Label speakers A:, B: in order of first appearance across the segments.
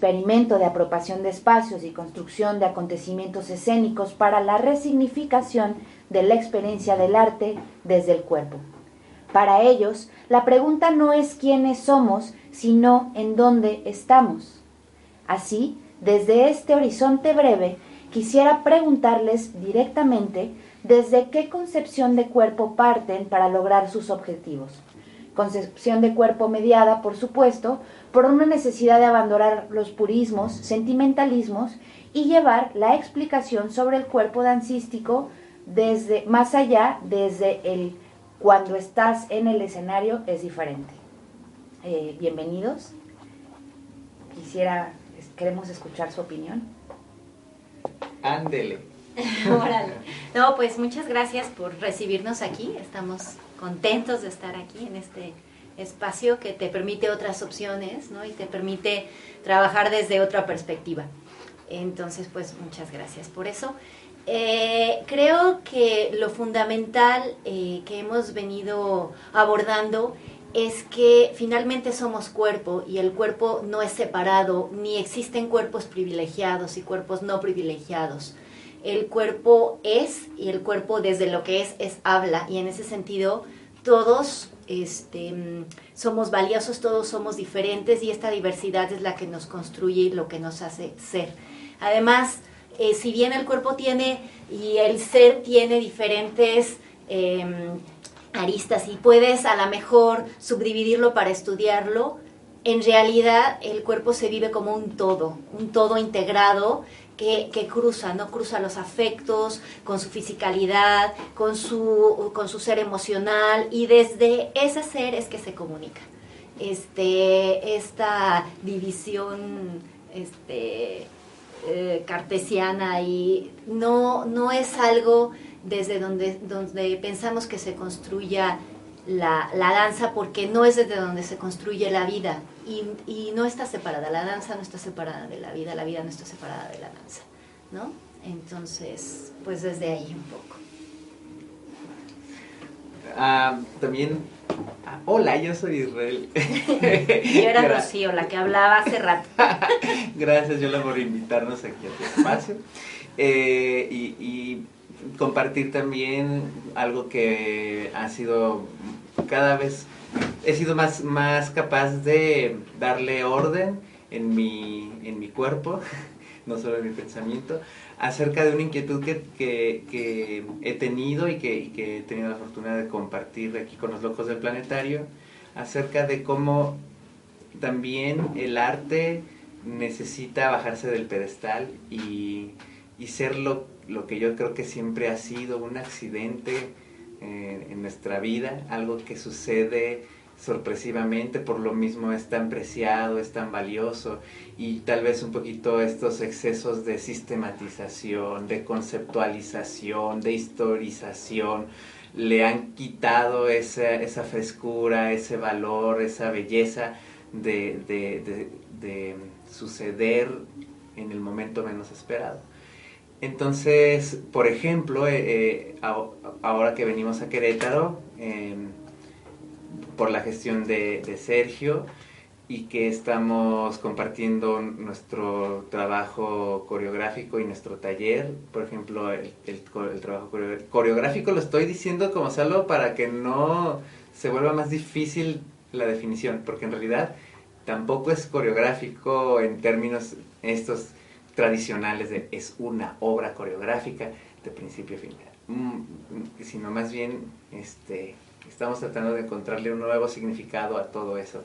A: experimento de apropiación de espacios y construcción de acontecimientos escénicos para la resignificación de la experiencia del arte desde el cuerpo. Para ellos, la pregunta no es quiénes somos, sino en dónde estamos. Así, desde este horizonte breve, quisiera preguntarles directamente desde qué concepción de cuerpo parten para lograr sus objetivos. Concepción de cuerpo mediada, por supuesto, por una necesidad de abandonar los purismos, sentimentalismos y llevar la explicación sobre el cuerpo dancístico desde más allá, desde el cuando estás en el escenario es diferente. Eh, bienvenidos. Quisiera, queremos escuchar su opinión.
B: Ándele.
C: no, pues muchas gracias por recibirnos aquí. Estamos contentos de estar aquí en este espacio que te permite otras opciones, ¿no? Y te permite trabajar desde otra perspectiva. Entonces, pues muchas gracias por eso. Eh, creo que lo fundamental eh, que hemos venido abordando es que finalmente somos cuerpo y el cuerpo no es separado, ni existen cuerpos privilegiados y cuerpos no privilegiados. El cuerpo es y el cuerpo desde lo que es es habla y en ese sentido todos este, somos valiosos, todos somos diferentes y esta diversidad es la que nos construye y lo que nos hace ser. Además, eh, si bien el cuerpo tiene y el ser tiene diferentes em, aristas y puedes a lo mejor subdividirlo para estudiarlo, en realidad el cuerpo se vive como un todo, un todo integrado que, cruza, ¿no? Cruza los afectos, con su fisicalidad, con su, con su ser emocional y desde ese ser es que se comunica. Este, esta división este, eh, cartesiana y no, no es algo desde donde, donde pensamos que se construya la, la, danza porque no es desde donde se construye la vida y, y, no está separada, la danza no está separada de la vida, la vida no está separada de la danza, ¿no? Entonces, pues desde ahí un poco.
B: Ah, también Hola, yo soy Israel.
C: yo era Rocío, la que hablaba hace rato.
B: Gracias, Yola, por invitarnos aquí a tu espacio. Eh, y, compartir también algo que ha sido cada vez, he sido más, más capaz de darle orden en mi, en mi cuerpo, no solo en mi pensamiento, acerca de una inquietud que, que, he tenido y que, que, he tenido la fortuna de compartir aquí con los locos del planetario, acerca de cómo también el arte necesita bajarse del pedestal y, y ser lo, lo, que yo creo que siempre ha sido un accidente eh, en nuestra vida, algo que sucede sorpresivamente, por lo mismo es tan preciado, es tan valioso y tal vez un poquito estos excesos de sistematización, de conceptualización, de historización, le han quitado esa, esa frescura, ese valor, esa belleza de, de, de, suceder en el momento menos esperado. Entonces, por ejemplo, eh, eh, ahora que venimos a Querétaro, em, por la gestión de, Sergio y que estamos compartiendo nuestro trabajo coreográfico y nuestro taller. Por ejemplo, el, trabajo coreográfico lo estoy diciendo como solo para que no se vuelva más difícil la definición, porque en realidad tampoco es coreográfico en términos estos tradicionales de es una obra coreográfica de principio a fin, mm, sino más bien este estamos tratando de encontrarle un nuevo significado a todo eso.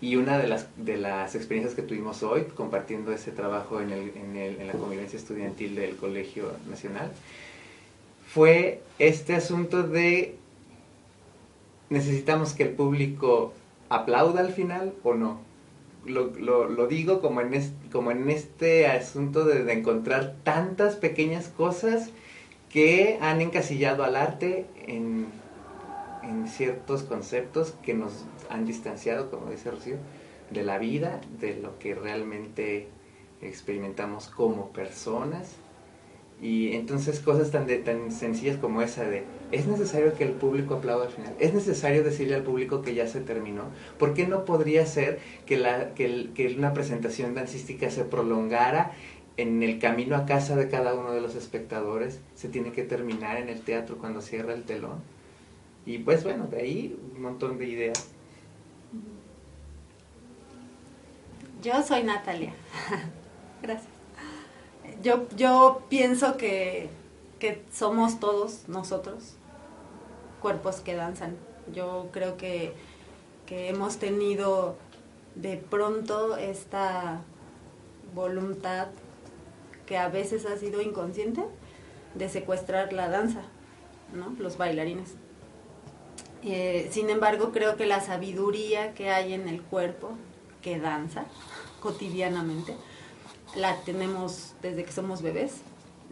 B: Y una de las, de las experiencias que tuvimos hoy, compartiendo ese trabajo en, el, en, en la convivencia estudiantil del Colegio Nacional, fue este asunto de necesitamos que el público aplauda al final o no. Lo, digo como en, este, como en este asunto de, de encontrar tantas pequeñas cosas que han encasillado al arte en en ciertos conceptos que nos han distanciado, como dice Rocío, de la vida, de lo que realmente experimentamos como personas Y entonces cosas tan, de, tan sencillas como esa de, ¿es necesario que el público aplauda al final? ¿Es necesario decirle al público que ya se terminó? ¿Por qué no podría ser que, la, que, que una presentación dancística se prolongara en el camino a casa de cada uno de los espectadores? Se tiene que terminar en el teatro cuando cierra el telón. Y pues bueno, de ahí un montón de ideas.
D: Yo soy Natalia. Gracias. Yo, yo pienso que, que somos todos nosotros cuerpos que danzan. Yo creo que, que hemos tenido de pronto esta voluntad que a veces ha sido inconsciente de secuestrar la danza, ¿no? los bailarines. Eh, sin embargo, creo que la sabiduría que hay en el cuerpo que danza cotidianamente la tenemos desde que somos bebés,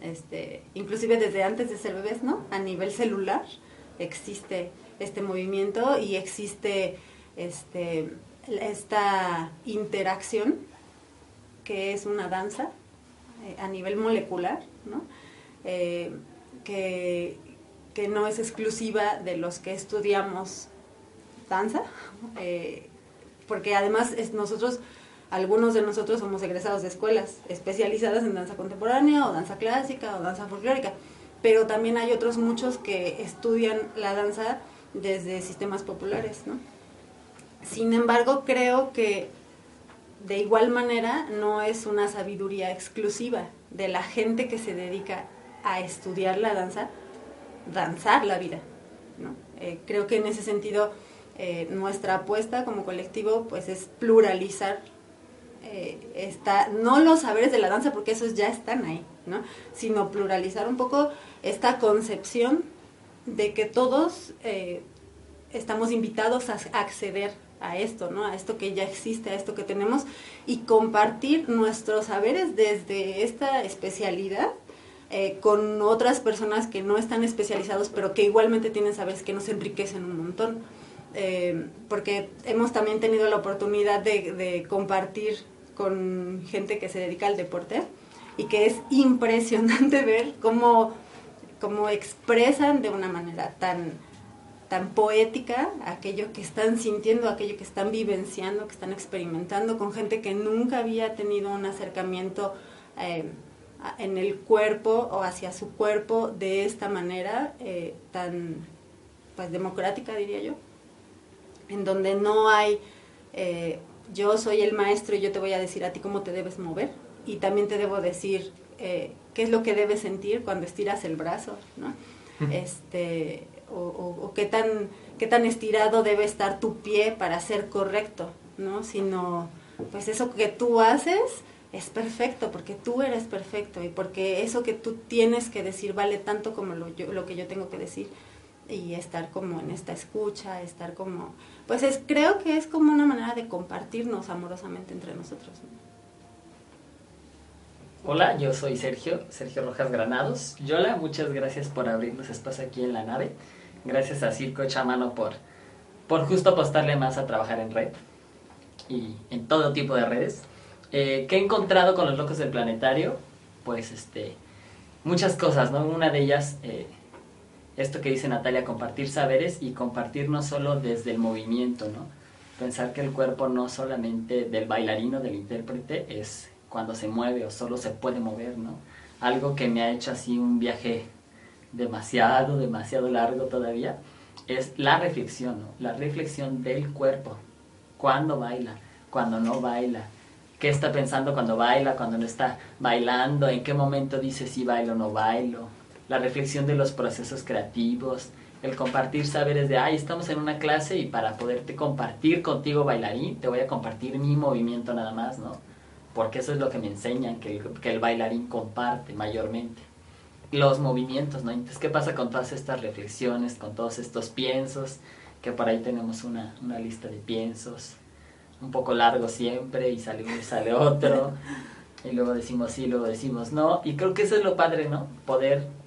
D: este, inclusive desde antes de ser bebés, ¿no? A nivel celular existe este movimiento y existe este, esta interacción que es una danza eh, a nivel molecular, ¿no? Eh, que, que, no es exclusiva de los que estudiamos danza, eh, porque además es, nosotros algunos de nosotros somos egresados de escuelas especializadas en danza contemporánea o danza clásica o danza folclórica, pero también hay otros muchos que estudian la danza desde sistemas populares, ¿no? Sin embargo, creo que de igual manera no es una sabiduría exclusiva de la gente que se dedica a estudiar la danza, danzar la vida, ¿no? Eh, creo que en ese sentido eh, nuestra apuesta como colectivo pues es pluralizar eh, está, no los saberes de la danza, porque esos ya están ahí, ¿no? Sino pluralizar un poco esta concepción de que todos eh, estamos invitados a acceder a esto, ¿no? A esto que ya existe, a esto que tenemos y compartir nuestros saberes desde esta especialidad eh, con otras personas que no están especializados, pero que igualmente tienen saberes que nos enriquecen un montón. porque hemos también tenido la oportunidad de compartir con gente que se dedica al deporte y que es impresionante ver cómo, cómo expresan de una manera tan, tan poética aquello que están sintiendo, aquello que están vivenciando, que están experimentando con gente que nunca había tenido un acercamiento eh, en el cuerpo o hacia su cuerpo de esta manera eh, tan pues democrática diría yo, en donde no hay eh, yo soy el maestro y yo te voy a decir a ti cómo te debes mover y también te debo decir eh, qué es lo que debes sentir cuando estiras el brazo, ¿no? Este, o, qué, tan, qué tan estirado debe estar tu pie para ser correcto, ¿no? Sino, pues eso que tú haces es perfecto, porque tú eres perfecto y porque eso que tú tienes que decir vale tanto como lo, lo que yo tengo que decir y estar como en esta escucha, estar como, pues es, creo que es como una manera de compartirnos amorosamente entre nosotros.
E: Hola, yo soy Sergio, Sergio Rojas Granados. Yola, muchas gracias por abrirnos espacio aquí en la nave. Gracias a Circo Chamano por, por justo apostarle más a trabajar en red y en todo tipo de redes. Eh, ¿Qué he encontrado con los locos del planetario? Pues este, muchas cosas, ¿no? Una de ellas... Eh, esto que dice Natalia, compartir saberes y compartir no solo desde el movimiento, ¿no? Pensar que el cuerpo no solamente del bailarino, del intérprete, es cuando se mueve o solo se puede mover, ¿no? Algo que me ha hecho así un viaje demasiado, demasiado largo todavía, es la reflexión. La reflexión del cuerpo. Cuando baila, cuando no baila, qué está pensando cuando baila, cuando no está bailando, en qué momento dice si bailo o no bailo, la reflexión de los procesos creativos, el compartir saberes de, ay, estamos en una clase y para poderte compartir contigo bailarín, te voy a compartir mi movimiento nada más, ¿no? Porque eso es lo que me enseñan, que el, que el bailarín comparte mayormente. Los movimientos, ¿no? Entonces, ¿qué pasa con todas estas reflexiones, con todos estos piensos? Que por ahí tenemos una, una lista de piensos, un poco largo siempre, y sale uno y sale otro. y luego decimos sí, luego decimos no. Y creo que eso es lo padre, ¿no? Poder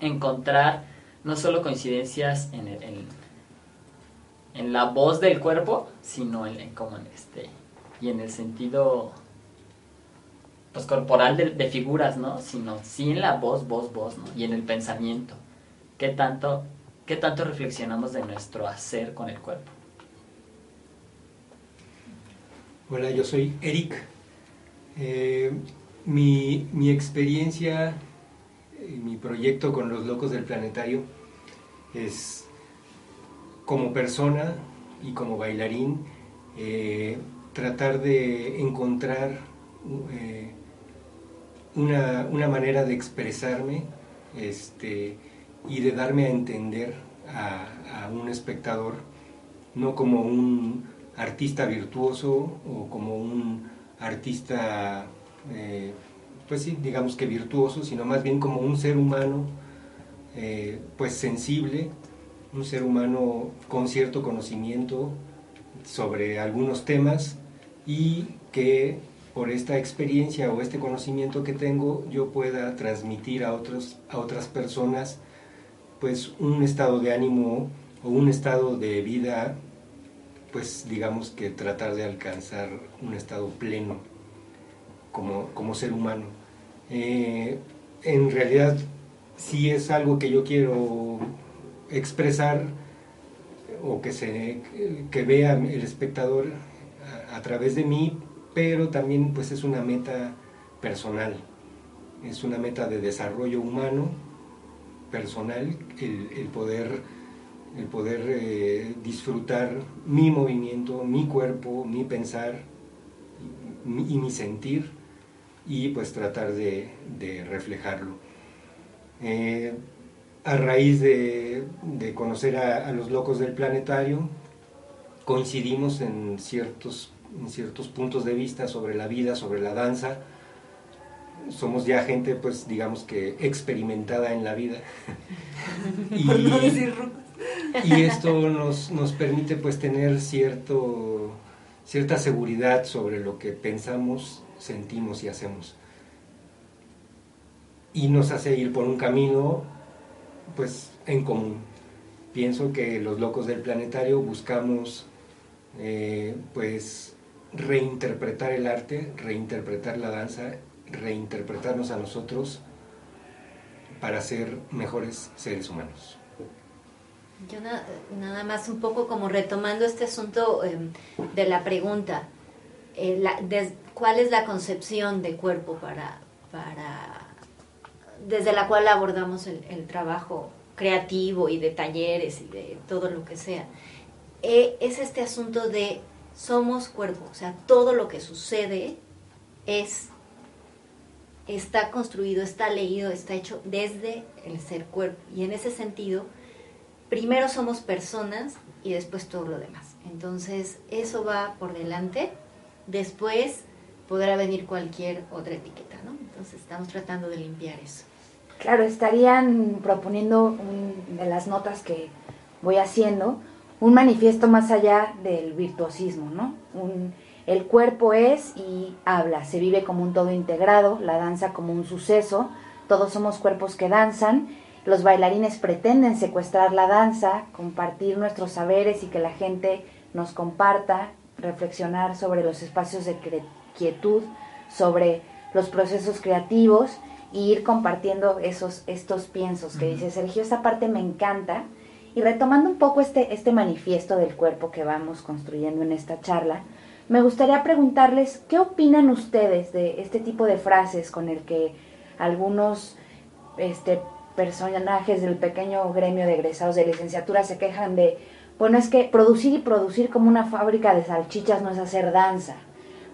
E: encontrar no solo coincidencias en, el, en, la voz del cuerpo, sino en, como en este, y en el sentido pues corporal de, figuras, ¿no? Sino sí en la voz, voz, voz, ¿no? Y en el pensamiento. ¿Qué tanto, qué tanto reflexionamos de nuestro hacer con el cuerpo?
F: Hola, yo soy Eric. Eh, mi, mi, experiencia, mi proyecto con los locos del planetario es como persona y como bailarín eh, tratar de encontrar una, una, manera de expresarme este, y de darme a entender a, a un espectador, no como un artista virtuoso o como un artista, eh, pues sí, digamos que virtuoso, sino más bien como un ser humano, eh, pues sensible, un ser humano con cierto conocimiento sobre algunos temas y que por esta experiencia o este conocimiento que tengo yo pueda transmitir a, otros, a otras personas pues un estado de ánimo o un estado de vida pues digamos que tratar de alcanzar un estado pleno como, ser humano. Eh, en realidad sí es algo que yo quiero expresar o que se que vea el espectador a, través de mí, pero también pues es una meta personal, es una meta de desarrollo humano, personal, el poder el poder eh, disfrutar mi movimiento, mi cuerpo, mi pensar y, mi sentir y pues tratar de, reflejarlo. Eh, a raíz de, conocer a, los locos del planetario, coincidimos en ciertos, en ciertos puntos de vista sobre la vida, sobre la danza. Somos ya gente, pues digamos que experimentada en la vida.
D: y,
F: y esto nos, nos permite pues tener cierto, cierta seguridad sobre lo que pensamos, sentimos y hacemos. Y nos hace ir por un camino pues en común. Pienso que los locos del planetario buscamos eh, pues reinterpretar el arte, reinterpretar la danza, reinterpretarnos a nosotros para ser mejores seres humanos.
C: Yo nada más un poco como retomando este asunto em, de la pregunta, eh, ¿cuál es la concepción de cuerpo para, para desde la cual abordamos el, trabajo creativo y de talleres y de todo lo que sea? Eh, es este asunto de somos cuerpo, o sea, todo lo que sucede es está construido, está leído, está hecho desde el ser cuerpo. Y en ese sentido, primero somos personas y después todo lo demás. Entonces, eso va por delante. Después podrá venir cualquier otra etiqueta, ¿no? Entonces, estamos tratando de limpiar eso.
A: Claro, estarían proponiendo de las notas que voy haciendo un manifiesto más allá del virtuosismo, ¿no? el cuerpo es y habla, se vive como un todo integrado, la danza como un suceso, todos somos cuerpos que danzan los bailarines pretenden secuestrar la danza, compartir nuestros saberes y que la gente nos comparta, reflexionar sobre los espacios de quietud, sobre los procesos creativos y ir compartiendo esos, estos piensos que dice Sergio. Esa parte me encanta. Y retomando un poco este, este manifiesto del cuerpo que vamos construyendo en esta charla, me gustaría preguntarles qué opinan ustedes de este tipo de frases con el que algunos este, personajes del pequeño gremio de egresados de licenciatura se quejan de, bueno, es que producir y producir como una fábrica de salchichas no es hacer danza.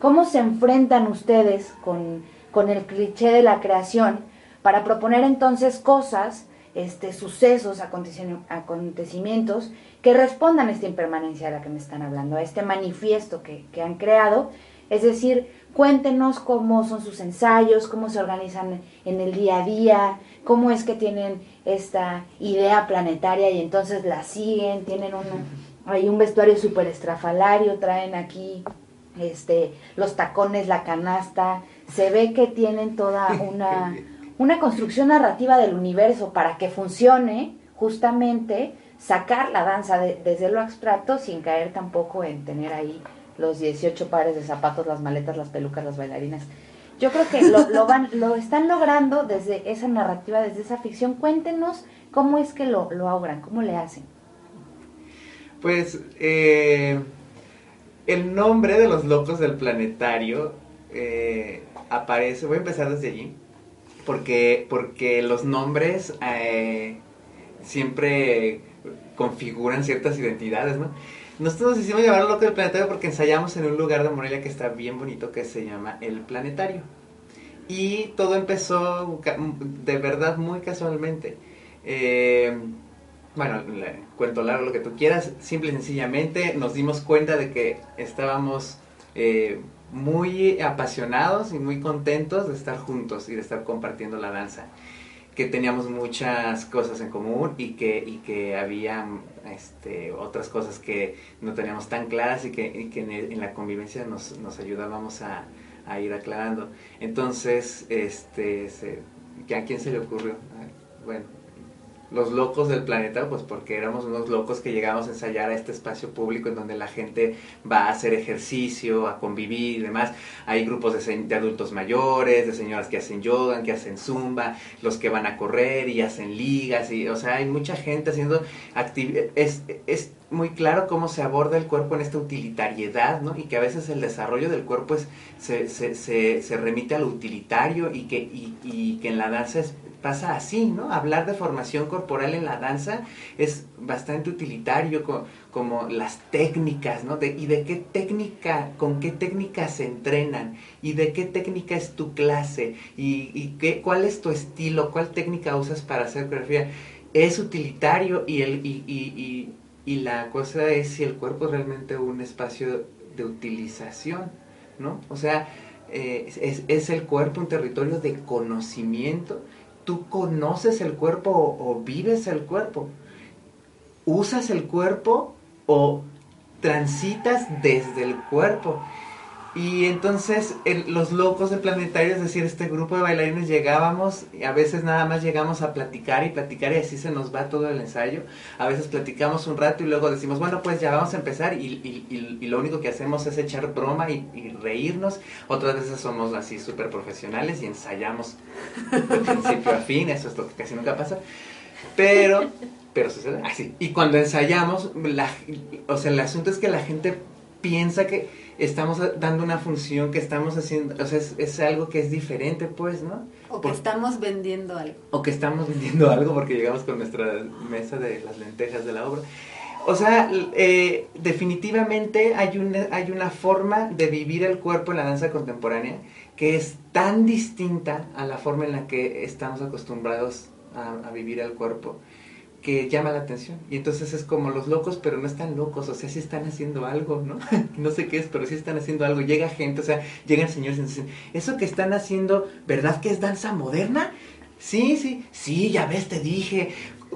A: ¿Cómo se enfrentan ustedes con, con el cliché de la creación para proponer entonces cosas, este, sucesos, acontecimientos que respondan a esta impermanencia de la que me están hablando, a este manifiesto que, que han creado? Es decir, cuéntenos cómo son sus ensayos, cómo se organizan en el día a día, cómo es que tienen esta idea planetaria y entonces la siguen, tienen un, hay un vestuario súper estrafalario, traen aquí este, los tacones, la canasta, se ve que tienen toda una, una construcción narrativa del universo para que funcione justamente sacar la danza desde lo abstracto sin caer tampoco en tener ahí los 18 pares de zapatos, las maletas, las pelucas, las bailarinas. yo creo que lo, lo, van, lo están logrando desde esa narrativa, desde esa ficción. Cuéntenos cómo es que lo, logran, cómo le hacen.
B: Pues eh, el nombre de los locos del planetario eh, aparece, voy a empezar desde allí, porque, porque los nombres eh, siempre configuran ciertas identidades, ¿no? Nosotros nos hicimos llamar Loco del Planetario porque ensayamos en un lugar de Morelia que está bien bonito que se llama El Planetario. Y todo empezó de verdad muy casualmente. Eh, bueno, cuento largo lo que tú quieras. Simple y sencillamente nos dimos cuenta de que estábamos eh, muy apasionados y muy contentos de estar juntos y de estar compartiendo la danza que teníamos muchas cosas en común y que, y que había este, otras cosas que no teníamos tan claras y que, en, la convivencia nos, nos ayudábamos a, ir aclarando. Entonces, este, ¿a quién se le ocurrió? Bueno, los locos del planeta, pues porque éramos unos locos que llegamos a ensayar a este espacio público en donde la gente va a hacer ejercicio, a convivir y demás. Hay grupos de, adultos mayores, de señoras que hacen yoga, que hacen zumba, los que van a correr y hacen ligas, y, o sea, hay mucha gente haciendo. Es, es muy claro cómo se aborda el cuerpo en esta utilitariedad, ¿no? Y que a veces el desarrollo del cuerpo es, se, se, se, se remite al utilitario y que, y, y que en la danza es pasa así, ¿no? Hablar de formación corporal en la danza es bastante utilitario, como, las técnicas, ¿no? y de qué técnica, con qué técnica se entrenan, y de qué técnica es tu clase, y, qué, cuál es tu estilo, cuál técnica usas para hacer coreografía. Es utilitario y, el, y, y la cosa es si el cuerpo es realmente un espacio de utilización, ¿no? O sea, eh, es, es, el cuerpo un territorio de conocimiento tú conoces el cuerpo o, vives el cuerpo. Usas el cuerpo o transitas desde el cuerpo. Y entonces los locos del planetario, es decir, este grupo de bailarines llegábamos, y a veces nada más llegamos a platicar y platicar y así se nos va todo el ensayo. A veces platicamos un rato y luego decimos, bueno, pues ya vamos a empezar y, lo único que hacemos es echar broma y, reírnos. Otras veces somos así súper profesionales y ensayamos de principio a fin, eso es lo que casi nunca pasa. Pero, pero sucede así. Y cuando ensayamos, la, o sea, el asunto es que la gente piensa que estamos dando una función que estamos haciendo, o sea, es, algo que es diferente, pues, ¿no?
D: O que estamos vendiendo algo.
B: O que estamos vendiendo algo porque llegamos con nuestra mesa de las lentejas de la obra. O sea, eh, definitivamente hay una, hay una forma de vivir el cuerpo en la danza contemporánea que es tan distinta a la forma en la que estamos acostumbrados a, a vivir el cuerpo que llama la atención. Y entonces es como los locos, pero no están locos, o sea, sí están haciendo algo, ¿no? no sé qué es, pero sí están haciendo algo. Llega gente, o sea, llegan señores y dicen, ¿eso que están haciendo, verdad que es danza moderna? Sí, sí, sí, ya ves, te dije.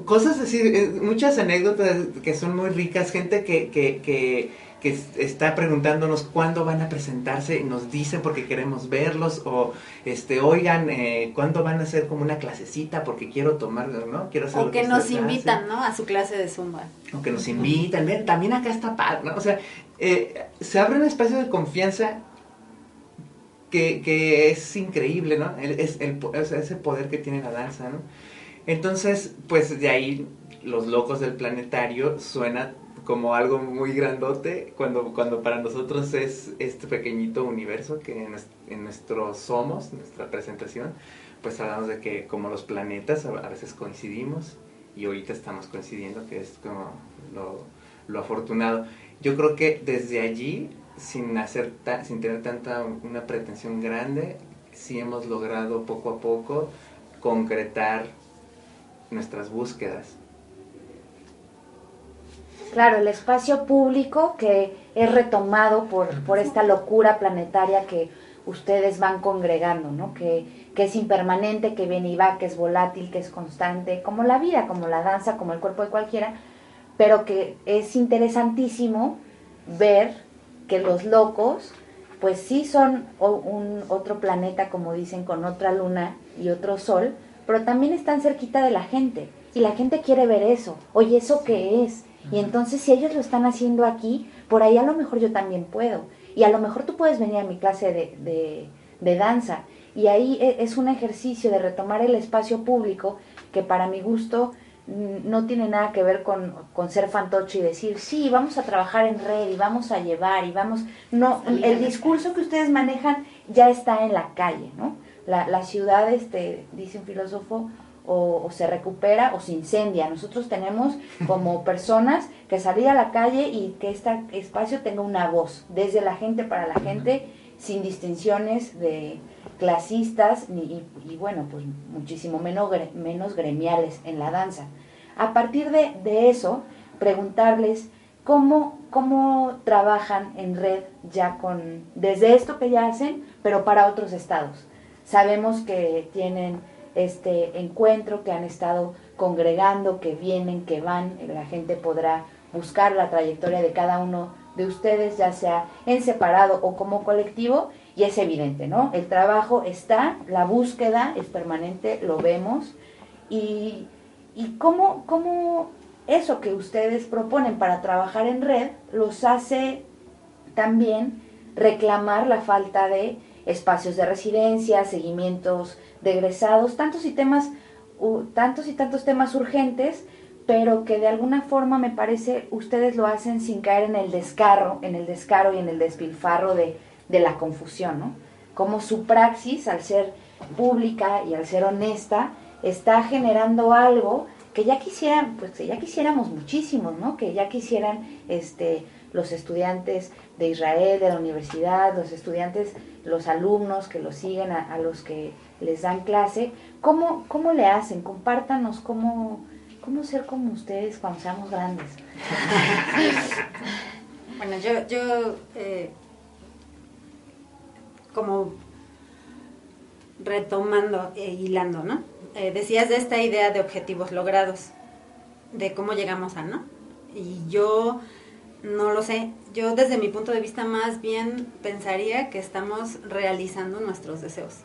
B: Cosas así, eh, muchas anécdotas que son muy ricas, gente que, que, que que está preguntándonos cuándo van a presentarse y nos dicen porque queremos verlos o este oigan eh, cuándo van a hacer como una clasecita porque quiero tomar no quiero hacer
D: o que, nos invitan no a su clase de zumba.
B: O que nos invitan. Ven también acá está padre ¿no? o sea eh, se abre un espacio de confianza que, que es increíble no es el o sea, ese poder que tiene la danza no entonces pues de ahí los locos del planetario suena como algo muy grandote cuando, cuando para nosotros es este pequeñito universo que en, nuestro somos, nuestra presentación, pues hablamos de que como los planetas a, veces coincidimos y ahorita estamos coincidiendo que es como lo, lo afortunado. Yo creo que desde allí, sin, hacer sin tener tanta una pretensión grande, sí hemos logrado poco a poco concretar nuestras búsquedas
A: Claro, el espacio público que es retomado por, por esta locura planetaria que ustedes van congregando, ¿no? Que, que es impermanente, que viene y va, que es volátil, que es constante, como la vida, como la danza, como el cuerpo de cualquiera, pero que es interesantísimo ver que los locos, pues sí son un otro planeta, como dicen, con otra luna y otro sol, pero también están cerquita de la gente. Y la gente quiere ver eso. Oye, ¿eso qué es? Y entonces si ellos lo están haciendo aquí, por ahí a lo mejor yo también puedo. Y a lo mejor tú puedes venir a mi clase de, de danza. Y ahí e, es un ejercicio de retomar el espacio público que para mi gusto mm, no tiene nada que ver con, con, ser fantoche y decir, sí, vamos a trabajar en red y vamos a llevar y vamos... No, el discurso que ustedes manejan ya está en la calle, ¿no? La, la ciudad, este, dice un filósofo, o, se recupera o se incendia. Nosotros tenemos como personas que salir a la calle y que este espacio tenga una voz, desde la gente para la gente, sin distinciones de clasistas ni, y, bueno, pues muchísimo menos, menos gremiales en la danza. A partir de, de eso, preguntarles cómo, cómo trabajan en red ya con, desde esto que ya hacen, pero para otros estados. Sabemos que tienen este encuentro, que han estado congregando, que vienen, que van, la gente podrá buscar la trayectoria de cada uno de ustedes, ya sea en separado o como colectivo, y es evidente, ¿no? El trabajo está, la búsqueda es permanente, lo vemos, y, y cómo, cómo eso que ustedes proponen para trabajar en red los hace también reclamar la falta de espacios de residencia, seguimientos de egresados, tantos y temas, tantos y tantos temas urgentes, pero que de alguna forma me parece ustedes lo hacen sin caer en el descarro, en el descaro y en el despilfarro de, de la confusión, ¿no? Como su praxis, al ser pública y al ser honesta, está generando algo que ya quisieran, pues que ya quisiéramos muchísimos, ¿no? Que ya quisieran este los estudiantes de Israel, de la universidad, los estudiantes, los alumnos que lo siguen, a, los que les dan clase, ¿cómo, cómo le hacen? Compártanos cómo, cómo ser como ustedes cuando seamos grandes.
D: bueno, yo, yo eh, como retomando e hilando, ¿no? Eh, decías de esta idea de objetivos logrados, de cómo llegamos a, ¿no? Y yo no lo sé. Yo desde mi punto de vista más bien pensaría que estamos realizando nuestros deseos.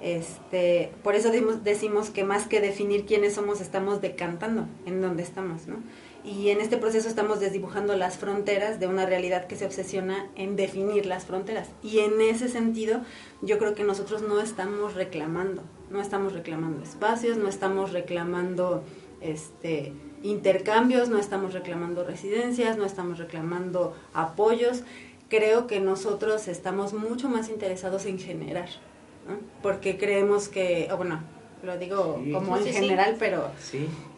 D: Este, por eso decimos que más que definir quiénes somos, estamos decantando en dónde estamos, ¿no? Y en este proceso estamos desdibujando las fronteras de una realidad que se obsesiona en definir las fronteras. Y en ese sentido, yo creo que nosotros no estamos reclamando, no estamos reclamando espacios, no estamos reclamando este intercambios, no estamos reclamando residencias, no estamos reclamando apoyos. Creo que nosotros estamos mucho más interesados en generar, porque creemos que, bueno, lo digo como en general, pero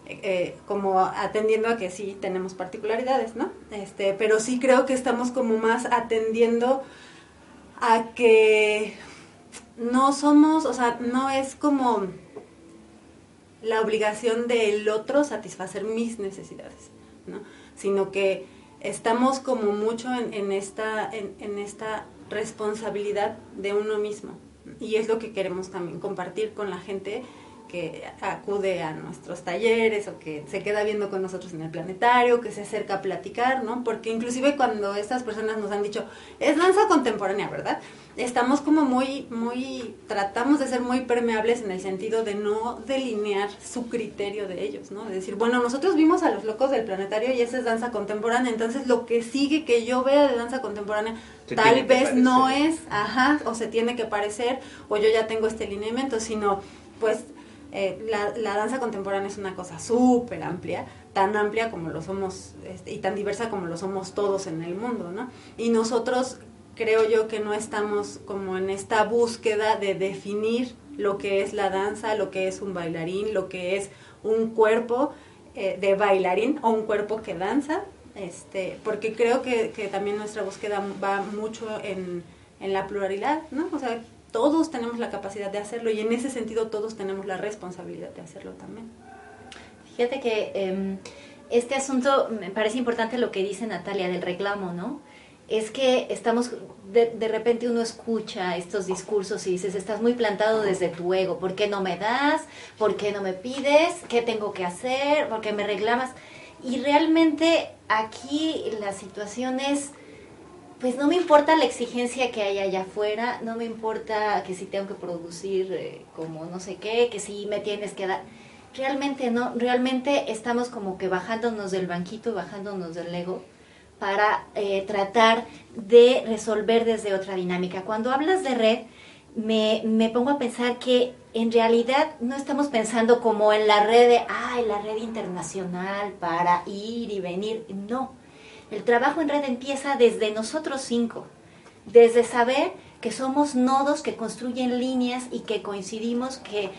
D: eh, como atendiendo a que sí tenemos particularidades, ¿no? Este, pero sí creo que estamos como más atendiendo a que no somos, o sea, no es como la obligación del otro satisfacer mis necesidades, ¿no? Sino que estamos como mucho en, en esta, en, en, esta responsabilidad de uno mismo. Y es lo que queremos también compartir con la gente que acude a nuestros talleres o que se queda viendo con nosotros en el planetario, que se acerca a platicar, ¿no? Porque inclusive cuando estas personas nos han dicho, es danza contemporánea, ¿verdad? Estamos como muy, muy, tratamos de ser muy permeables en el sentido de no delinear su criterio de ellos, ¿no? De decir, bueno, nosotros vimos a los locos del planetario y esa es danza contemporánea, entonces lo que sigue que yo vea de danza contemporánea tal vez no es, ajá, o se tiene que parecer, o yo ya tengo este lineamiento, sino pues eh, la, danza contemporánea es una cosa súper amplia, tan amplia como lo somos este, y tan diversa como lo somos todos en el mundo, ¿no? Y nosotros creo yo que no estamos como en esta búsqueda de definir lo que es la danza, lo que es un bailarín, lo que es un cuerpo eh, de bailarín o un cuerpo que danza, este, porque creo que, que también nuestra búsqueda va mucho en, en la pluralidad, ¿no? O sea, todos tenemos la capacidad de hacerlo y en ese sentido todos tenemos la responsabilidad de hacerlo también.
C: Fíjate que em, este asunto me parece importante lo que dice Natalia del reclamo, ¿no? Es que estamos, de, de, repente uno escucha estos discursos y dices, estás muy plantado desde tu ego, ¿por qué no me das? ¿Por qué no me pides? ¿Qué tengo que hacer? ¿Por qué me reclamas? Y realmente aquí la situación es pues no me importa la exigencia que hay allá afuera, no me importa que si tengo que producir eh, como no sé qué, que si me tienes que dar. Realmente no, realmente estamos como que bajándonos del banquito, bajándonos del ego para eh, tratar de resolver desde otra dinámica. Cuando hablas de red, me, me pongo a pensar que en realidad no estamos pensando como en la red de, ay, la red internacional para ir y venir. No, el trabajo en red empieza desde nosotros cinco, desde saber que somos nodos que construyen líneas y que coincidimos, que,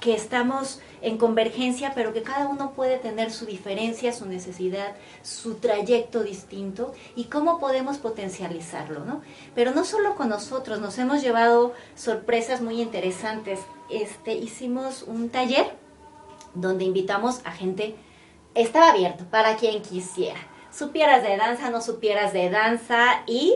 C: que estamos en convergencia, pero que cada uno puede tener su diferencia, su necesidad, su trayecto distinto y cómo podemos potencializarlo, ¿no? Pero no solo con nosotros, nos hemos llevado sorpresas muy interesantes. Este, hicimos un taller donde invitamos a gente, estaba abierto para quien quisiera, supieras de danza, no supieras de danza y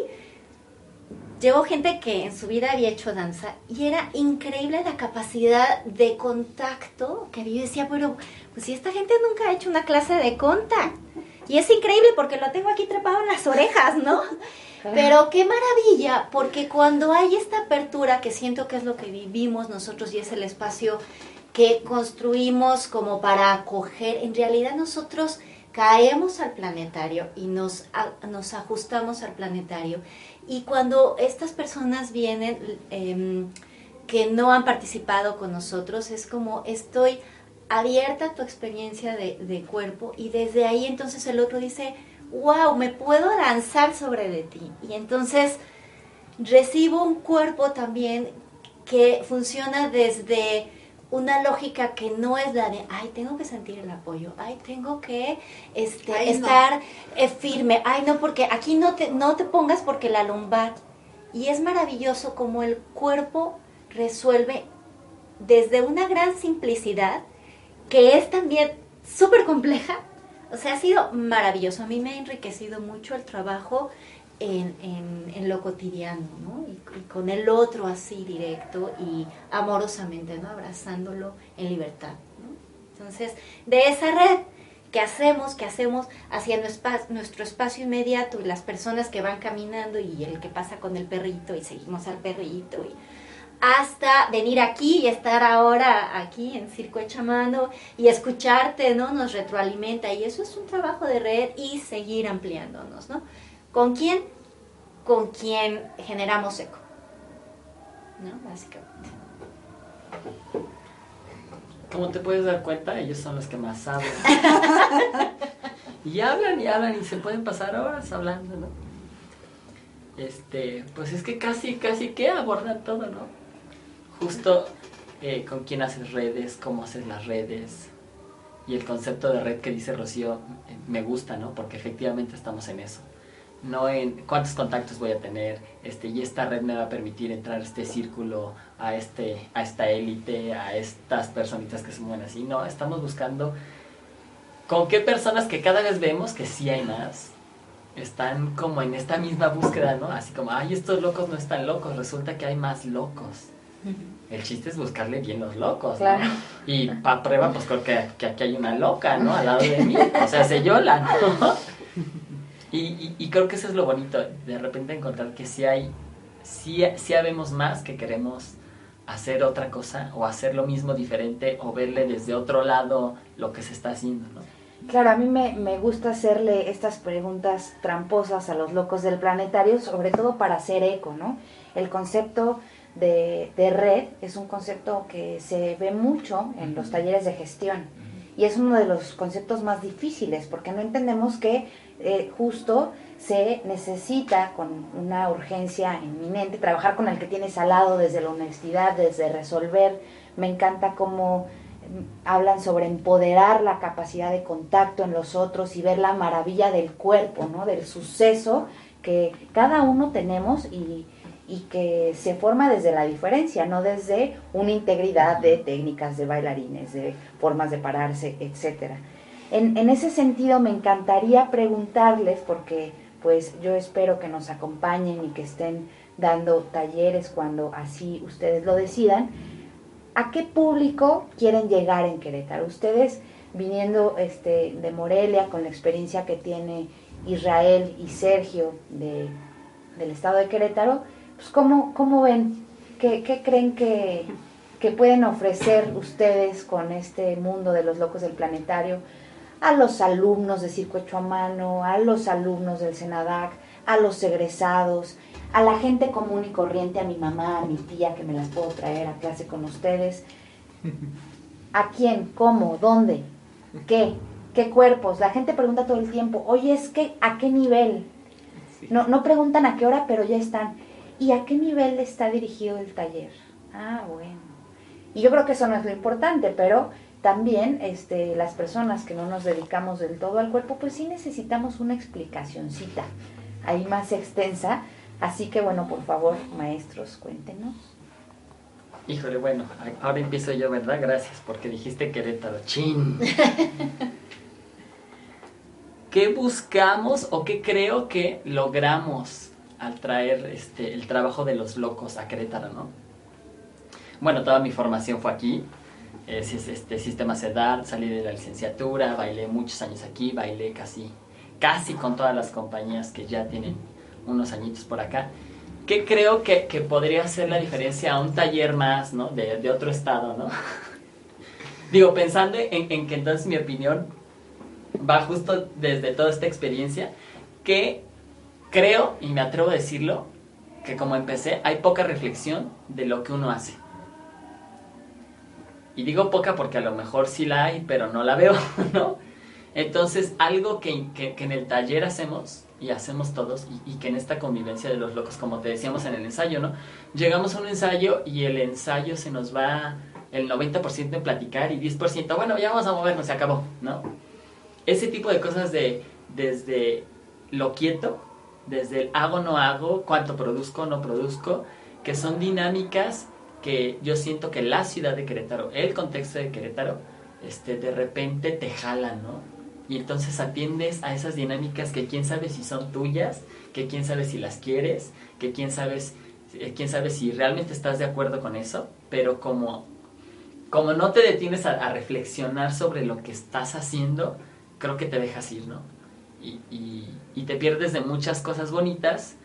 C: Llevó gente que en su vida había hecho danza y era increíble la capacidad de contacto que yo decía, pero pues si esta gente nunca ha hecho una clase de contacto. Y es increíble porque lo tengo aquí trepado en las orejas, ¿no? Pero qué maravilla, porque cuando hay esta apertura, que siento que es lo que vivimos nosotros y es el espacio que construimos como para acoger, en realidad nosotros caemos al planetario y nos, nos ajustamos al planetario y cuando estas personas vienen em, que no han participado con nosotros, es como estoy abierta a tu experiencia de, cuerpo y desde ahí entonces el otro dice, wow, me puedo lanzar sobre de ti. Y entonces recibo un cuerpo también que funciona desde una lógica que no es la de, ay, tengo que sentir el apoyo, ay, tengo que este, estar eh, firme, ay, no, porque aquí no te, no te pongas porque la lumbar. Y es maravilloso como el cuerpo resuelve desde una gran simplicidad, que es también súper compleja. O sea, ha sido maravilloso. A mí me ha enriquecido mucho el trabajo en, en, lo cotidiano, ¿no? Y, con el otro así directo y amorosamente, ¿no? Abrazándolo en libertad, ¿no? Entonces, de esa red que hacemos, que hacemos hacia nuestro espacio inmediato y las personas que van caminando y el que pasa con el perrito y seguimos al perrito y hasta venir aquí y estar ahora aquí en Circo de Chamano y escucharte, ¿no? Nos retroalimenta y eso es un trabajo de red y seguir ampliándonos, ¿no? ¿Con quién? Con quien generamos eco. ¿No? Básicamente.
E: Como te puedes dar cuenta, ellos son los que más hablan. y hablan y hablan y se pueden pasar horas hablando, ¿no? Este, pues es que casi, casi que aborda todo, ¿no? Justo eh, con quién haces redes, cómo haces las redes. Y el concepto de red que dice Rocío eh, me gusta, ¿no? Porque efectivamente estamos en eso no en cuántos contactos voy a tener, este, y esta red me va a permitir entrar a este círculo, a, este, a esta élite, a estas personitas que se mueven así. No, estamos buscando con qué personas que cada vez vemos que sí hay más, están como en esta misma búsqueda, ¿no? Así como, ay, estos locos no están locos, resulta que hay más locos. El chiste es buscarle bien los locos, ¿no? Y para prueba, pues creo que, que, aquí hay una loca, ¿no? Al lado de mí. O sea, se yola, ¿no? Y, creo que eso es lo bonito, de repente encontrar que si hay, si, si habemos más que queremos hacer otra cosa o hacer lo mismo diferente o verle desde otro lado lo que se está haciendo, ¿no?
A: Claro, a mí me, me, gusta hacerle estas preguntas tramposas a los locos del planetario, sobre todo para hacer eco, ¿no? El concepto de, de red es un concepto que se ve mucho en los talleres de gestión y es uno de los conceptos más difíciles porque no entendemos que eh, justo se necesita con una urgencia inminente trabajar con el que tienes al lado desde la honestidad, desde resolver. Me encanta cómo mm, hablan sobre empoderar la capacidad de contacto en los otros y ver la maravilla del cuerpo, ¿no? del suceso que cada uno tenemos y, y que se forma desde la diferencia, no desde una integridad de técnicas de bailarines, de formas de pararse, etcétera. En, en, ese sentido me encantaría preguntarles, porque pues yo espero que nos acompañen y que estén dando talleres cuando así ustedes lo decidan, ¿a qué público quieren llegar en Querétaro? Ustedes viniendo este, de Morelia con la experiencia que tiene Israel y Sergio de, del estado de Querétaro, pues ¿cómo, cómo ven? ¿Qué, qué creen que, que pueden ofrecer ustedes con este mundo de los locos del planetario? a los alumnos de Circo Hecho a Mano, a los alumnos del SENADAC, a los egresados, a la gente común y corriente, a mi mamá, a mi tía, que me las puedo traer a clase con ustedes. ¿A quién? ¿Cómo? ¿Dónde? ¿Qué? ¿Qué cuerpos? La gente pregunta todo el tiempo, oye, es que ¿a qué nivel? No, no preguntan a qué hora, pero ya están. ¿Y a qué nivel está dirigido el taller? Ah, bueno. Y yo creo que eso no es lo importante, pero también este, las personas que no nos dedicamos del todo al cuerpo, pues sí necesitamos una explicacioncita ahí más extensa. Así que bueno, por favor, maestros, cuéntenos.
E: Híjole, bueno, ahora empiezo yo, ¿verdad? Gracias, porque dijiste Querétaro. ¡Chin! ¿Qué buscamos o qué creo que logramos al traer este, el trabajo de los locos a Querétaro, no? Bueno, toda mi formación fue aquí, es este sistema CEDAR, salí de la licenciatura, bailé muchos años aquí, bailé casi, casi con todas las compañías que ya tienen unos añitos por acá. ¿Qué creo que, que podría hacer la diferencia a un taller más, ¿no? De, de otro estado, ¿no? Digo, pensando en, en, que entonces mi opinión va justo desde toda esta experiencia, que creo, y me atrevo a decirlo, que como empecé, hay poca reflexión de lo que uno hace. Y digo poca porque a lo mejor sí la hay, pero no la veo, ¿no? Entonces, algo que, que, en el taller hacemos, y hacemos todos, y, y, que en esta convivencia de los locos, como te decíamos en el ensayo, ¿no? Llegamos a un ensayo y el ensayo se nos va el 90% en platicar y 10%, bueno, ya vamos a movernos, se acabó, ¿no? Ese tipo de cosas de desde lo quieto, desde el hago, no hago, cuánto produzco, no produzco, que son dinámicas que yo siento que la ciudad de Querétaro, el contexto de Querétaro, este, de repente te jalan, ¿no? Y entonces atiendes a esas dinámicas que quién sabe si son tuyas, que quién sabe si las quieres, que quién sabe, eh, quién sabe si realmente estás de acuerdo con eso, pero como, como no te detienes a, a reflexionar sobre lo que estás haciendo, creo que te dejas ir, ¿no? Y, y, y, te pierdes de muchas cosas bonitas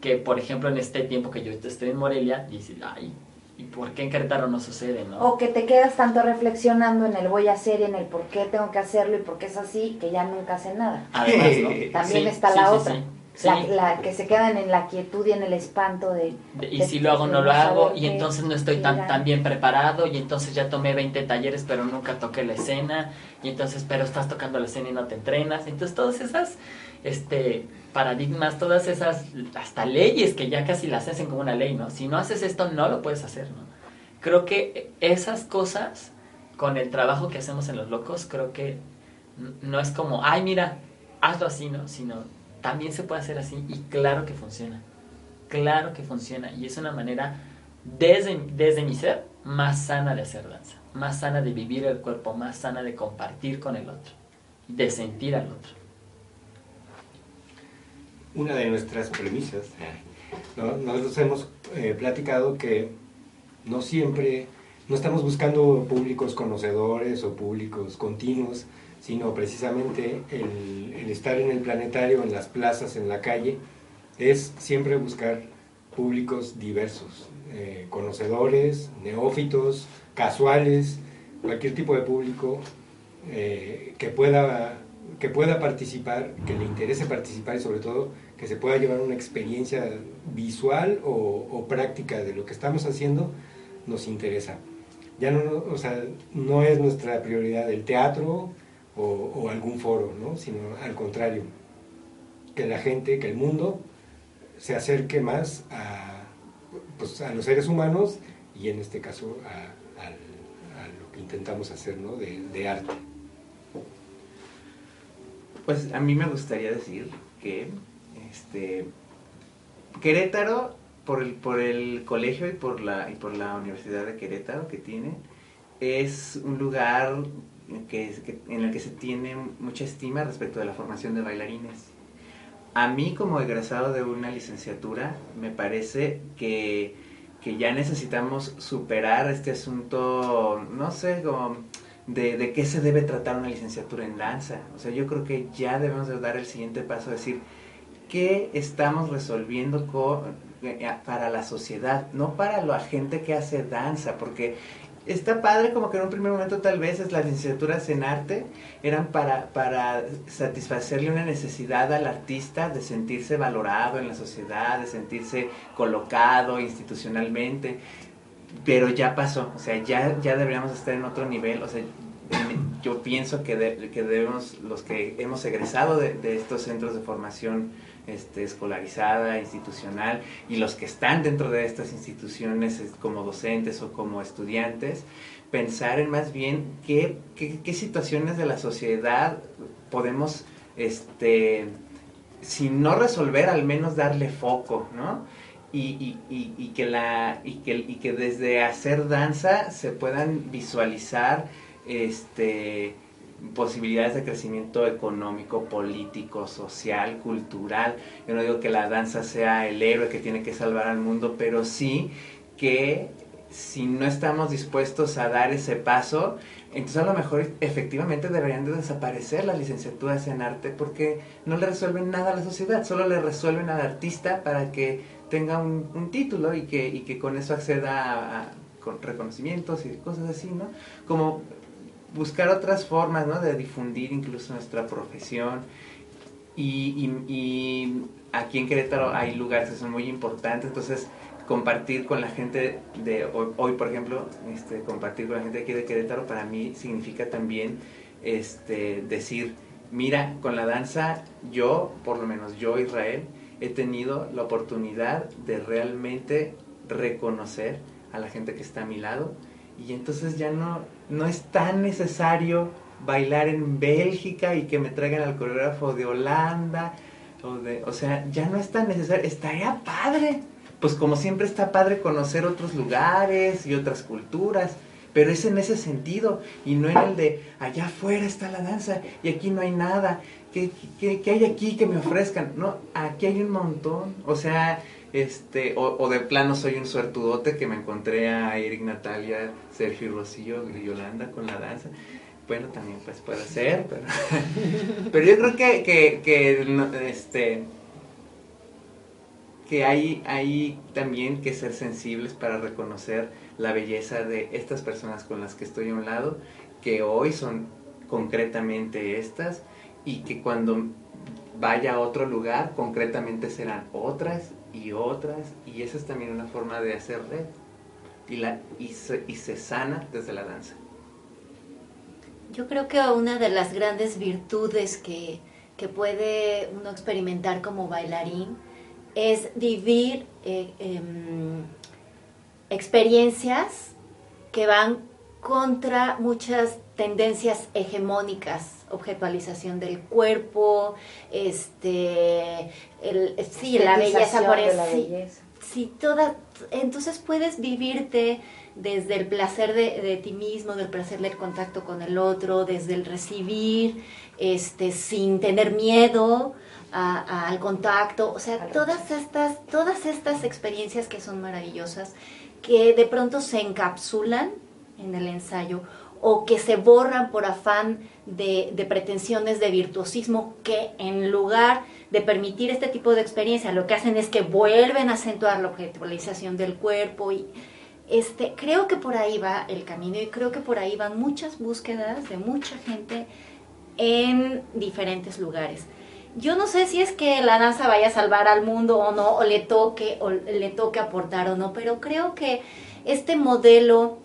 E: que, por ejemplo, en este tiempo que yo estoy en Morelia, dices, ay, ¿Y por qué en Querétaro no sucede, no?
A: O que te quedas tanto reflexionando en el voy a hacer y en el por qué tengo que hacerlo y por qué es así, que ya nunca hacen nada.
E: Además, ¿no?
A: También está la otra. La, la, que se quedan en la quietud y en el espanto de...
E: y si lo hago, no lo hago, y entonces no estoy tan, tan bien preparado, y entonces ya tomé 20 talleres, pero nunca toqué la escena, y entonces, pero estás tocando la escena y no te entrenas. Entonces, todas esas este, paradigmas, todas esas, hasta leyes que ya casi las hacen como una ley, ¿no? Si no haces esto, no lo puedes hacer, ¿no? Creo que esas cosas, con el trabajo que hacemos en Los Locos, creo que no es como, ay, mira, hazlo así, ¿no? Sino también se puede hacer así y claro que funciona. Claro que funciona. Y es una manera, desde, desde mi ser, más sana de hacer danza. Más sana de vivir el cuerpo, más sana de compartir con el otro. De sentir al otro.
F: Una de nuestras premisas, ¿no? hemos eh, platicado que no siempre, no estamos buscando públicos conocedores o públicos continuos, sino precisamente el, estar en el planetario, en las plazas, en la calle, es siempre buscar públicos diversos, eh, conocedores, neófitos, casuales, cualquier tipo de público eh, que, pueda, que pueda participar, que le interese participar y sobre todo que se pueda llevar una experiencia visual o, práctica de lo que estamos haciendo, nos interesa. Ya no, o sea, no es nuestra prioridad el teatro, o, algún foro, ¿no? sino al contrario, que la gente, que el mundo se acerque más a, pues, a los seres humanos y en este caso a, lo que intentamos hacer ¿no? de, de, arte.
B: Pues a mí me gustaría decir que este, Querétaro, por el, por el colegio y por, la, y por la Universidad de Querétaro que tiene, es un lugar que, en el que se tiene mucha estima respecto de la formación de bailarines. A mí como egresado de una licenciatura me parece que, que ya necesitamos superar este asunto, no sé, como de, de, qué se debe tratar una licenciatura en danza. O sea, yo creo que ya debemos de dar el siguiente paso, decir, ¿qué estamos resolviendo con, eh, para la sociedad? No para la gente que hace danza, porque está padre como que en un primer momento tal vez las licenciaturas en arte eran para, para satisfacerle una necesidad al artista de sentirse valorado en la sociedad, de sentirse colocado institucionalmente, pero ya pasó, o sea, ya, ya deberíamos estar en otro nivel, o sea, yo pienso que, que debemos, los que hemos egresado de, de estos centros de formación, este, escolarizada, institucional, y los que están dentro de estas instituciones como docentes o como estudiantes, pensar en más bien qué, qué, situaciones de la sociedad podemos, este, si no resolver, al menos darle foco, ¿no? Y, y, y, que la, y, que, y que desde hacer danza se puedan visualizar este, posibilidades de crecimiento económico, político, social, cultural. Yo no digo que la danza sea el héroe que tiene que salvar al mundo, pero sí que si no estamos dispuestos a dar ese paso, entonces a lo mejor efectivamente deberían de desaparecer las licenciaturas en arte porque no le resuelven nada a la sociedad, solo le resuelven al artista para que tenga un, título y que, y que con eso acceda a, con reconocimientos y cosas así, ¿no? Como buscar otras formas ¿no? de difundir incluso nuestra profesión. Y, aquí en Querétaro hay lugares que son muy importantes, entonces compartir con la gente de hoy, por ejemplo, este, compartir con la gente aquí de Querétaro para mí significa también este, decir, mira, con la danza yo, por lo menos yo, Israel, he tenido la oportunidad de realmente reconocer a la gente que está a mi lado y entonces ya no, no es tan necesario bailar en Bélgica y que me traigan al coreógrafo de Holanda. O, de, o sea, ya no es tan necesario. Estaría padre. Pues como siempre está padre conocer otros lugares y otras culturas. Pero es en ese sentido y no en el de allá afuera está la danza y aquí no hay nada. ¿Qué, hay aquí que me ofrezcan? No, aquí hay un montón. O sea, este, o, de plano soy un suertudote que me encontré a Eric Natalia, Sergio y Rocío Yolanda con la danza. Bueno, también pues puede ser, pero, pero yo creo que, que, que, este, que hay, hay también que ser sensibles para reconocer la belleza de estas personas con las que estoy a un lado, que hoy son concretamente estas y que cuando vaya a otro lugar concretamente serán otras y otras, y esa es también una forma de hacer red. Y, la, y, se, y se sana desde la danza.
C: Yo creo que una de las grandes virtudes que, que puede uno experimentar como bailarín es vivir eh, em, experiencias que van contra muchas tendencias hegemónicas objetualización del cuerpo, este, el, sí, la belleza por eso. Sí, toda, entonces puedes vivirte desde el placer de, ti mismo, del placer del contacto con el otro, desde el recibir, este, sin tener miedo al contacto, o sea, todas estas, todas estas experiencias que son maravillosas, que de pronto se encapsulan en el ensayo o que se borran por afán de, pretensiones de virtuosismo que en lugar de permitir este tipo de experiencia lo que hacen es que vuelven a acentuar la objetivización del cuerpo y este creo que por ahí va el camino y creo que por ahí van muchas búsquedas de mucha gente en diferentes lugares. Yo no sé si es que la danza vaya a salvar al mundo o no, o le toque, o le toque aportar o no, pero creo que este modelo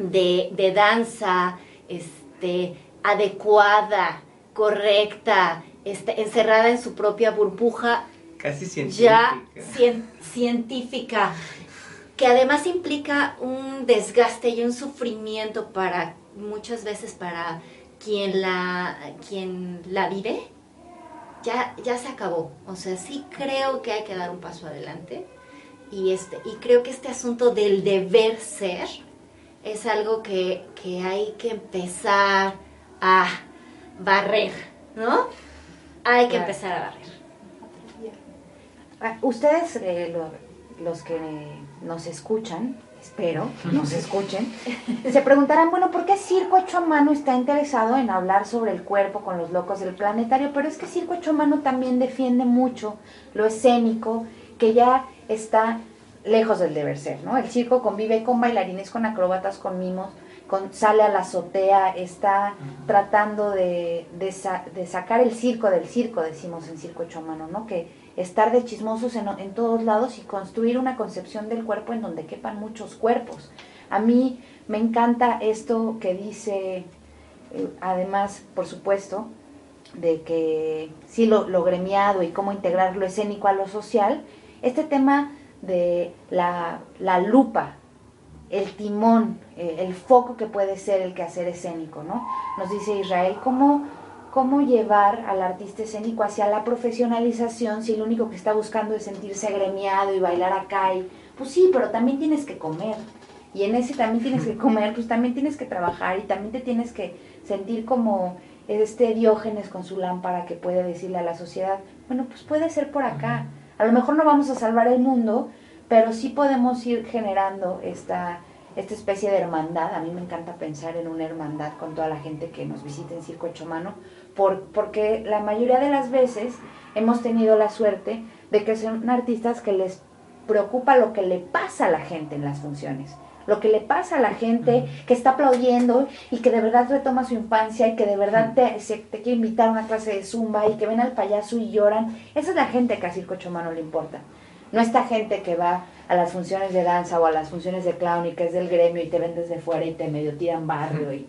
C: de, danza este, adecuada, correcta, este, encerrada en su propia burbuja.
B: Casi científica.
C: Ya científica, que además implica un desgaste y un sufrimiento para muchas veces para quien la, quien la vive, ya, ya se acabó. O sea, sí creo que hay que dar un paso adelante. Y, este, y creo que este asunto del deber ser, es algo que, hay que empezar a barrer, ¿no? Hay que empezar a barrer.
A: Ah, ustedes, eh, los que nos escuchan, espero, nos escuchen, se preguntarán, bueno, ¿por qué Circo Hecho a Mano está interesado en hablar sobre el cuerpo con los locos del planetario? Pero es que Circo Hecho a Mano también defiende mucho lo escénico, que ya está lejos del deber ser, ¿no? El circo convive con bailarines, con acróbatas, con mimos, con, sale a la azotea, está tratando de, de, sacar el circo del circo, decimos en Circo Hecho a Mano, ¿no? Que estar de chismosos en, en, todos lados y construir una concepción del cuerpo en donde quepan muchos cuerpos. A mí me encanta esto que dice, eh, además, por supuesto, de que sí lo, lo gremiado y cómo integrar lo escénico a lo social, este tema de la, la lupa, el timón, eh, el foco que puede ser el quehacer escénico, ¿no? Nos dice Israel, ¿cómo, ¿cómo llevar al artista escénico hacia la profesionalización si lo único que está buscando es sentirse gremiado y bailar acá? Y, pues sí, pero también tienes que comer. Y en ese también tienes que comer, pues también tienes que trabajar y también te tienes que sentir como este Diógenes con su lámpara que puede decirle a la sociedad, bueno, pues puede ser por acá. A lo mejor no vamos a salvar el mundo, pero sí podemos ir generando esta, esta especie de hermandad. A mí me encanta pensar en una hermandad con toda la gente que nos visita en Circo Hecho Mano, por, porque la mayoría de las veces hemos tenido la suerte de que son artistas que les preocupa lo que le pasa a la gente en las funciones lo que le pasa a la gente que está aplaudiendo y que de verdad retoma su infancia y que de verdad te, te quiere invitar a una clase de zumba y que ven al payaso y lloran. Esa es la gente que a Circo Chomano le importa. No esta gente que va a las funciones de danza o a las funciones de clown y que es del gremio y te ven desde fuera y te medio tiran barrio y...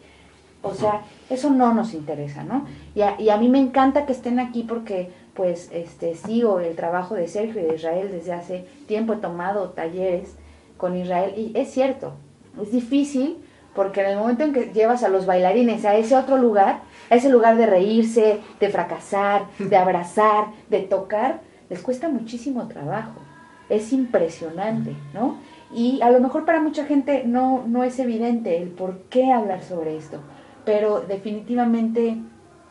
A: O sea, eso no nos interesa, ¿no? Y a, y a mí me encanta que estén aquí porque pues este sigo el trabajo de Sergio y de Israel desde hace tiempo he tomado talleres con Israel. Y es cierto, es difícil porque en el momento en que llevas a los bailarines a ese otro lugar, a ese lugar de reírse, de fracasar, de abrazar, de tocar, les cuesta muchísimo trabajo. Es impresionante, ¿no? Y a lo mejor para mucha gente no, no es evidente el por qué hablar sobre esto, pero definitivamente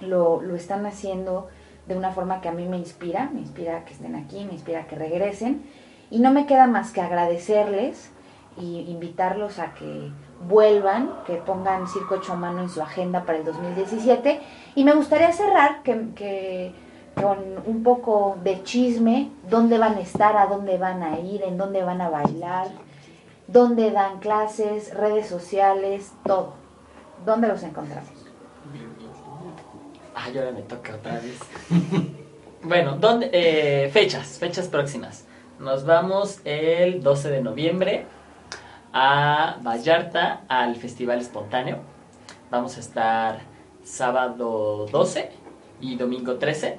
A: lo, lo están haciendo de una forma que a mí me inspira, me inspira que estén aquí, me inspira que regresen y no me queda más que agradecerles y invitarlos a que vuelvan, que pongan Circo Hecho Mano en su agenda para el 2017. Y me gustaría cerrar que, con un poco de chisme, dónde van a estar, a dónde van a ir, en dónde van a bailar, dónde dan clases, redes sociales, todo. ¿Dónde los encontramos?
E: Ah, ahora me toca otra vez. bueno, ¿dónde, eh, fechas, fechas próximas. Nos vamos el 12 de noviembre a Vallarta al Festival Espontáneo. Vamos a estar sábado 12 y domingo 13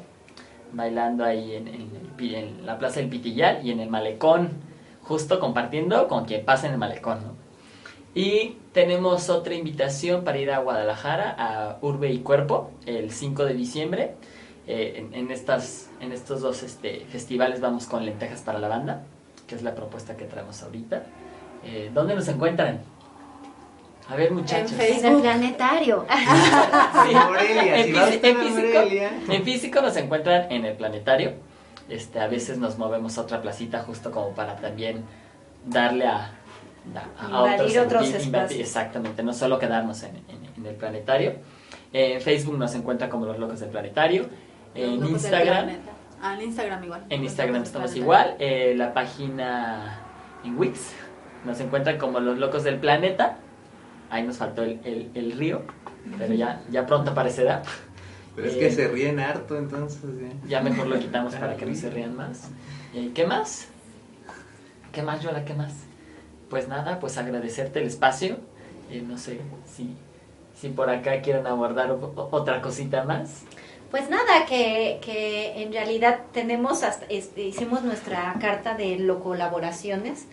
E: bailando ahí en, la Plaza del Pitillal y en el Malecón, justo compartiendo con quien pasa en el Malecón. Y tenemos otra invitación para ir a Guadalajara, a Urbe y Cuerpo, el 5 de diciembre. Eh, en, estas, en estos dos este, festivales vamos con lentejas para la banda, que es la propuesta que traemos ahorita. Eh, ¿Dónde nos encuentran? A ver, muchachos.
C: En, el planetario.
E: en, físico, nos encuentran en el planetario. Este, a veces nos movemos a otra placita justo como para también darle a,
C: a, otros, espacios.
E: Exactamente, no solo quedarnos en, el planetario. En Facebook nos encuentran como los locos del planetario. En Instagram.
D: Ah, en Instagram igual.
E: En Instagram estamos igual. Eh, la página en Wix nos encuentran como los locos del planeta. Ahí nos faltó el, el, río, pero ya, ya pronto aparecerá.
B: Pero es que eh, se ríen harto, entonces.
E: Ya mejor lo quitamos para que no se rían más. Eh, ¿Qué más? ¿Qué más, Yola? ¿Qué más? Pues nada, pues agradecerte el espacio. no sé si, si por acá quieren abordar otra cosita más.
C: Pues nada, que, que en realidad tenemos, hasta, este, hicimos nuestra carta de lo colaboraciones.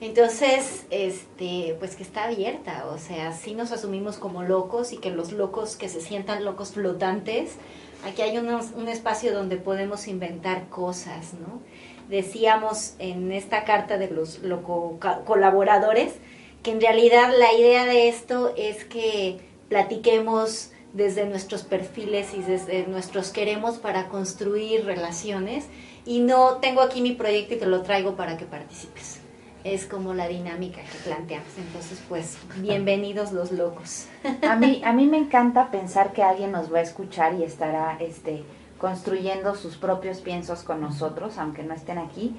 C: Entonces, este, pues que está abierta, o sea, sí nos asumimos como locos y que los locos que se sientan locos flotantes, aquí hay un espacio donde podemos inventar cosas, ¿no? Decíamos en esta carta de los loco colaboradores que en realidad la idea de esto es que platiquemos desde nuestros perfiles y desde nuestros queremos para construir relaciones y no tengo aquí mi proyecto y te lo traigo para que participes. Es como la dinámica que planteamos. Entonces, pues, bienvenidos los locos.
A: A mí, a mí me encanta pensar que alguien nos va a escuchar y estará este, construyendo sus propios piensos con nosotros, aunque no estén aquí.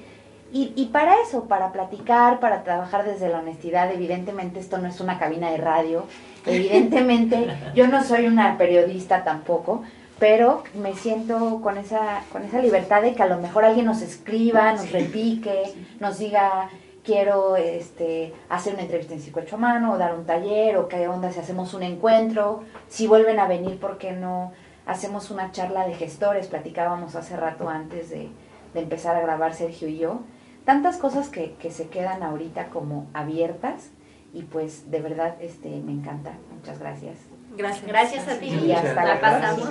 A: Y, y, para eso, para platicar, para trabajar desde la honestidad, evidentemente esto no es una cabina de radio, evidentemente yo no soy una periodista tampoco, pero me siento con esa, con esa libertad de que a lo mejor alguien nos escriba, nos repique, nos diga quiero este, hacer una entrevista en psicohecho a mano, o dar un taller, o qué onda si hacemos un encuentro, si vuelven a venir, ¿por qué no? Hacemos una charla de gestores, platicábamos hace rato antes de, de empezar a grabar Sergio y yo tantas cosas que, que, se quedan ahorita como abiertas y pues de verdad este me encanta. Muchas gracias.
C: Gracias. Gracias a ti.
A: Y hasta
C: la pasamos.